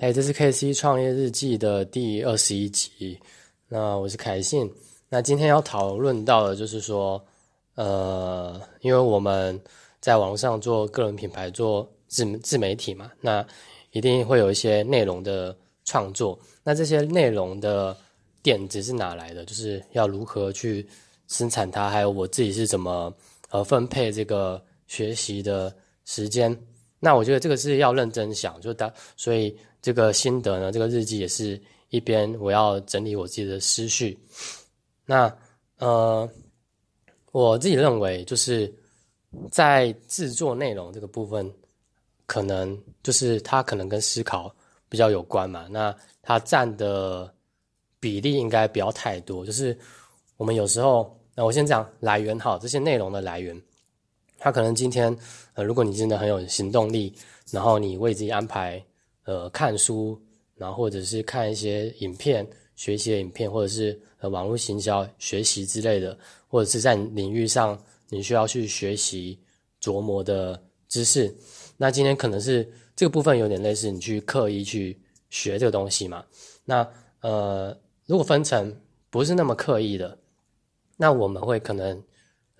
哎，这是 K C 创业日记的第二十一集。那我是凯信。那今天要讨论到的，就是说，呃，因为我们在网上做个人品牌、做自自媒体嘛，那一定会有一些内容的创作。那这些内容的点子是哪来的？就是要如何去生产它，还有我自己是怎么呃分配这个学习的时间。那我觉得这个是要认真想，就当所以这个心得呢，这个日记也是一边我要整理我自己的思绪。那呃，我自己认为就是在制作内容这个部分，可能就是它可能跟思考比较有关嘛。那它占的比例应该不要太多。就是我们有时候，那我先讲来源好，这些内容的来源。他可能今天，呃，如果你真的很有行动力，然后你为自己安排，呃，看书，然后或者是看一些影片，学习的影片，或者是呃网络行销学习之类的，或者是在领域上你需要去学习琢磨的知识，那今天可能是这个部分有点类似你去刻意去学这个东西嘛？那呃，如果分成不是那么刻意的，那我们会可能。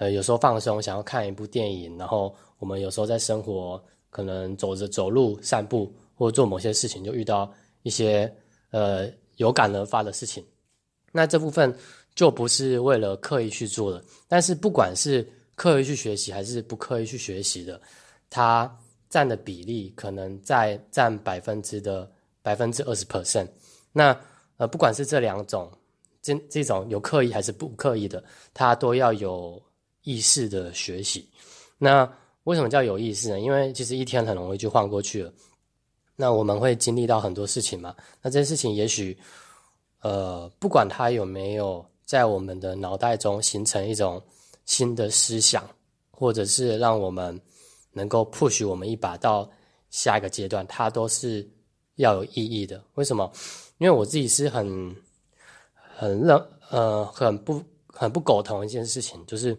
呃，有时候放松，想要看一部电影，然后我们有时候在生活，可能走着走路、散步，或做某些事情，就遇到一些呃有感而发的事情。那这部分就不是为了刻意去做的。但是不管是刻意去学习，还是不刻意去学习的，它占的比例可能在占百分之的百分之二十 percent。那呃，不管是这两种，这这种有刻意还是不刻意的，它都要有。意识的学习，那为什么叫有意识呢？因为其实一天很容易就晃过去了。那我们会经历到很多事情嘛？那这些事情也许，呃，不管它有没有在我们的脑袋中形成一种新的思想，或者是让我们能够 push 我们一把到下一个阶段，它都是要有意义的。为什么？因为我自己是很很认呃很不很不苟同一件事情，就是。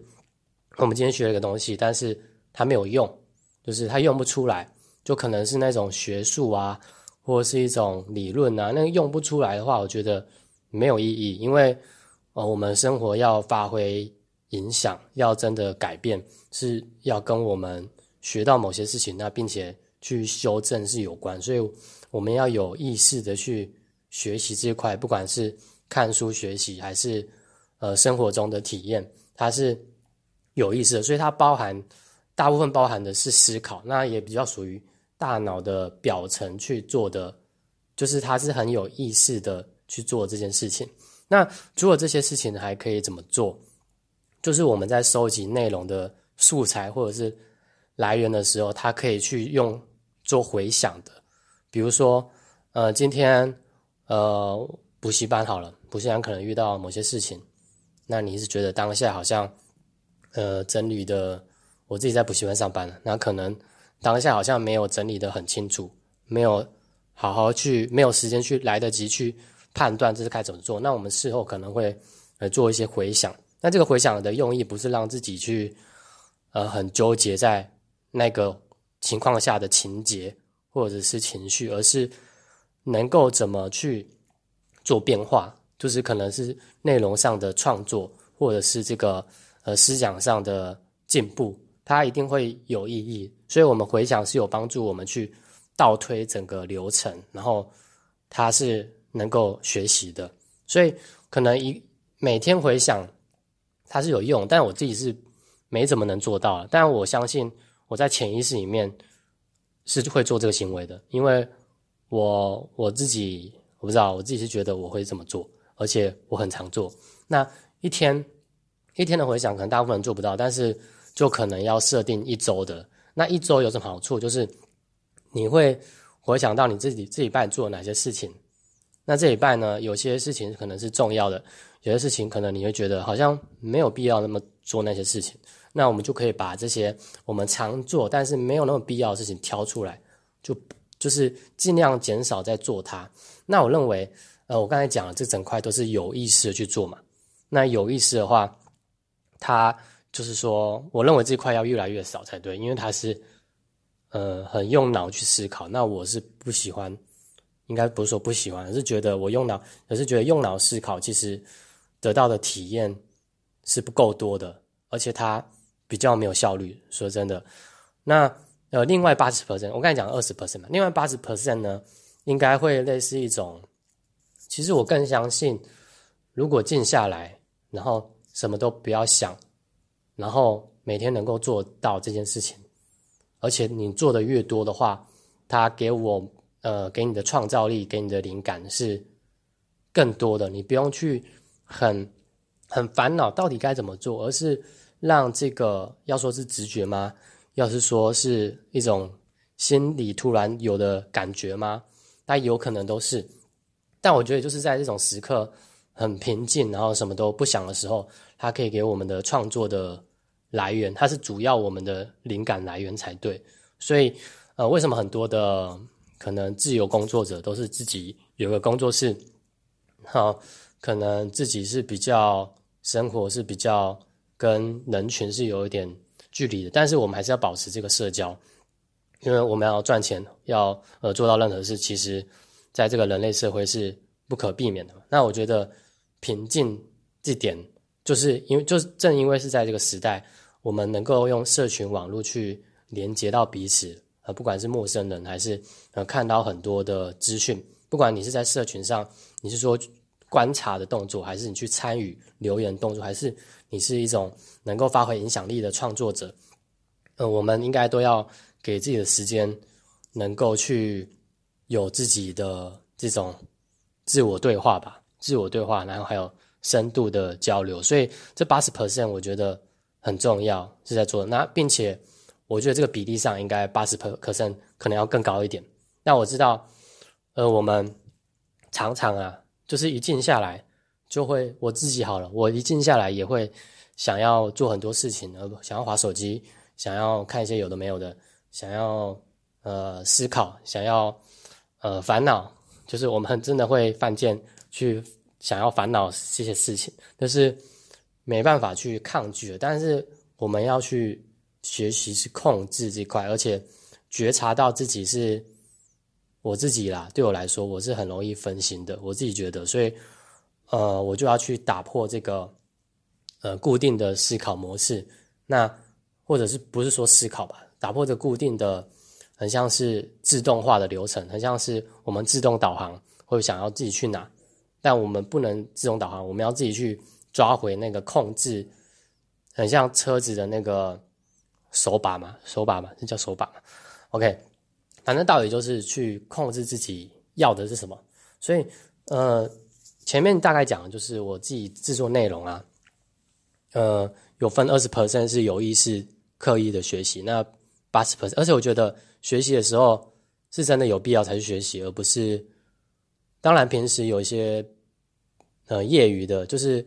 我们今天学了一个东西，但是它没有用，就是它用不出来，就可能是那种学术啊，或者是一种理论啊，那个用不出来的话，我觉得没有意义，因为呃，我们生活要发挥影响，要真的改变，是要跟我们学到某些事情，那并且去修正是有关，所以我们要有意识的去学习这块，不管是看书学习，还是呃生活中的体验，它是。有意思的，所以它包含大部分包含的是思考，那也比较属于大脑的表层去做的，就是它是很有意识的去做这件事情。那除了这些事情，还可以怎么做？就是我们在收集内容的素材或者是来源的时候，它可以去用做回想的。比如说，呃，今天呃补习班好了，补习班可能遇到某些事情，那你是觉得当下好像。呃，整理的我自己在补习班上班了那可能当下好像没有整理的很清楚，没有好好去，没有时间去来得及去判断这是该怎么做。那我们事后可能会呃做一些回想，那这个回想的用意不是让自己去呃很纠结在那个情况下的情节或者是情绪，而是能够怎么去做变化，就是可能是内容上的创作，或者是这个。呃，思想上的进步，它一定会有意义。所以，我们回想是有帮助我们去倒推整个流程，然后它是能够学习的。所以，可能一每天回想它是有用，但我自己是没怎么能做到。但我相信我在潜意识里面是会做这个行为的，因为我我自己我不知道，我自己是觉得我会这么做，而且我很常做。那一天。一天的回想可能大部分人做不到，但是就可能要设定一周的。那一周有什么好处？就是你会回想到你自己这一半做了哪些事情。那这一半呢，有些事情可能是重要的，有些事情可能你会觉得好像没有必要那么做那些事情。那我们就可以把这些我们常做但是没有那么必要的事情挑出来，就就是尽量减少在做它。那我认为，呃，我刚才讲了，这整块都是有意识的去做嘛。那有意识的话。它就是说，我认为这块要越来越少才对，因为他是，呃，很用脑去思考。那我是不喜欢应该不是说不喜欢，而是觉得我用脑，而是觉得用脑思考其实得到的体验是不够多的，而且它比较没有效率。说真的，那呃，另外八十 percent，我刚才讲二十 percent 嘛，另外八十 percent 呢，应该会类似一种，其实我更相信，如果静下来，然后什么都不要想，然后每天能够做到这件事情。而且你做的越多的话，它给我呃给你的创造力，给你的灵感是更多的。你不用去很很烦恼到底该怎么做，而是让这个要说是直觉吗？要是说是一种心里突然有的感觉吗？那有可能都是。但我觉得就是在这种时刻很平静，然后什么都不想的时候，它可以给我们的创作的。来源，它是主要我们的灵感来源才对，所以，呃，为什么很多的可能自由工作者都是自己有个工作室，好，可能自己是比较生活是比较跟人群是有一点距离的，但是我们还是要保持这个社交，因为我们要赚钱，要呃做到任何事，其实在这个人类社会是不可避免的。那我觉得平静这点。就是因为，就是正因为是在这个时代，我们能够用社群网络去连接到彼此，呃，不管是陌生人还是呃看到很多的资讯，不管你是在社群上，你是说观察的动作，还是你去参与留言动作，还是你是一种能够发挥影响力的创作者，呃，我们应该都要给自己的时间，能够去有自己的这种自我对话吧，自我对话，然后还有。深度的交流，所以这八十 percent 我觉得很重要，是在做那，并且我觉得这个比例上应该八十 percent 可能要更高一点。那我知道，呃，我们常常啊，就是一静下来就会我自己好了，我一静下来也会想要做很多事情，呃，想要划手机，想要看一些有的没有的，想要呃思考，想要呃烦恼，就是我们真的会犯贱去。想要烦恼这些事情，但是没办法去抗拒的。但是我们要去学习是控制这块，而且觉察到自己是我自己啦。对我来说，我是很容易分心的。我自己觉得，所以呃，我就要去打破这个呃固定的思考模式。那或者是不是说思考吧？打破这固定的，很像是自动化的流程，很像是我们自动导航，会想要自己去哪。但我们不能自动导航，我们要自己去抓回那个控制，很像车子的那个手把嘛，手把嘛，这叫手把嘛。OK，反正道理就是去控制自己要的是什么。所以，呃，前面大概讲的就是我自己制作内容啊，呃，有分二十 percent 是有意识、刻意的学习，那八十 percent，而且我觉得学习的时候是真的有必要才去学习，而不是。当然，平时有一些呃业余的，就是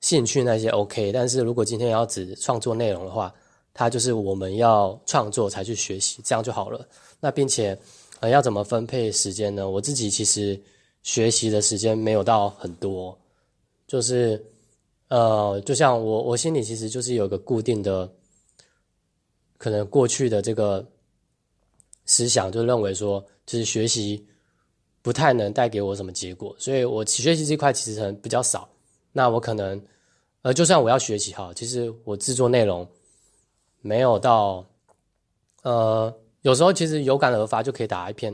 兴趣那些 OK。但是如果今天要只创作内容的话，它就是我们要创作才去学习，这样就好了。那并且呃要怎么分配时间呢？我自己其实学习的时间没有到很多，就是呃就像我我心里其实就是有个固定的，可能过去的这个思想，就认为说就是学习。不太能带给我什么结果，所以我学习这块其实很比较少。那我可能，呃，就算我要学习哈，其实我制作内容没有到，呃，有时候其实有感而发就可以打一篇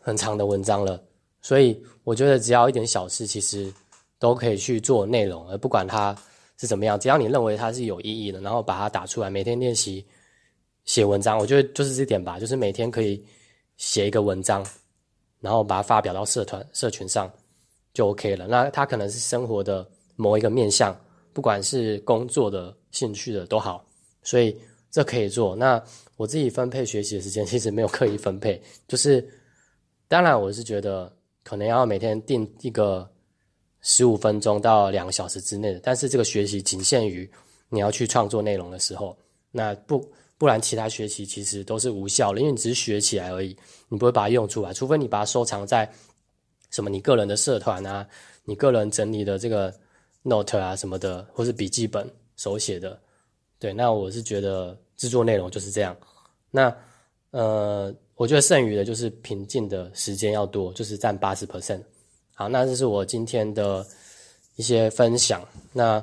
很长的文章了。所以我觉得只要一点小事，其实都可以去做内容，而不管它是怎么样，只要你认为它是有意义的，然后把它打出来，每天练习写文章，我觉得就是这点吧，就是每天可以写一个文章。然后把它发表到社团、社群上，就 OK 了。那它可能是生活的某一个面向，不管是工作的、兴趣的都好，所以这可以做。那我自己分配学习的时间，其实没有刻意分配，就是当然我是觉得可能要每天定一个十五分钟到两个小时之内的，但是这个学习仅限于你要去创作内容的时候，那不。不然，其他学习其实都是无效的，因为你只是学起来而已，你不会把它用出来。除非你把它收藏在什么你个人的社团啊，你个人整理的这个 note 啊什么的，或是笔记本手写的。对，那我是觉得制作内容就是这样。那呃，我觉得剩余的就是平静的时间要多，就是占八十 percent。好，那这是我今天的一些分享。那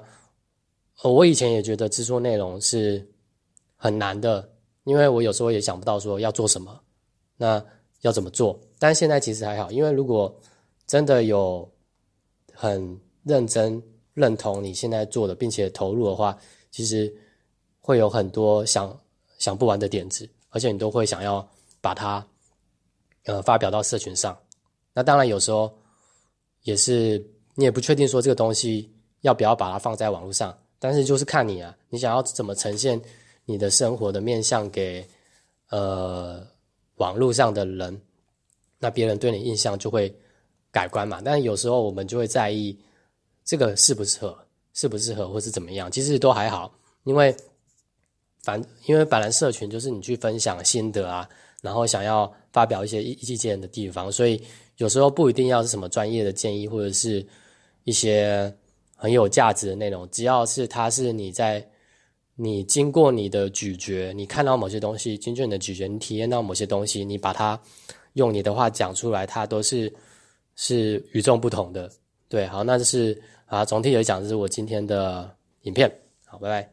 我以前也觉得制作内容是很难的，因为我有时候也想不到说要做什么，那要怎么做。但现在其实还好，因为如果真的有很认真认同你现在做的，并且投入的话，其实会有很多想想不完的点子，而且你都会想要把它呃发表到社群上。那当然有时候也是你也不确定说这个东西要不要把它放在网络上。但是就是看你啊，你想要怎么呈现你的生活的面向给呃网络上的人，那别人对你印象就会改观嘛。但有时候我们就会在意这个适不适合，适不适合或是怎么样，其实都还好，因为反因为本来社群就是你去分享心得啊，然后想要发表一些意意见的地方，所以有时候不一定要是什么专业的建议或者是一些。很有价值的内容，只要是它是你在你经过你的咀嚼，你看到某些东西，经过你的咀嚼，你体验到某些东西，你把它用你的话讲出来，它都是是与众不同的。对，好，那就是啊，总体来讲，这是我今天的影片。好，拜拜。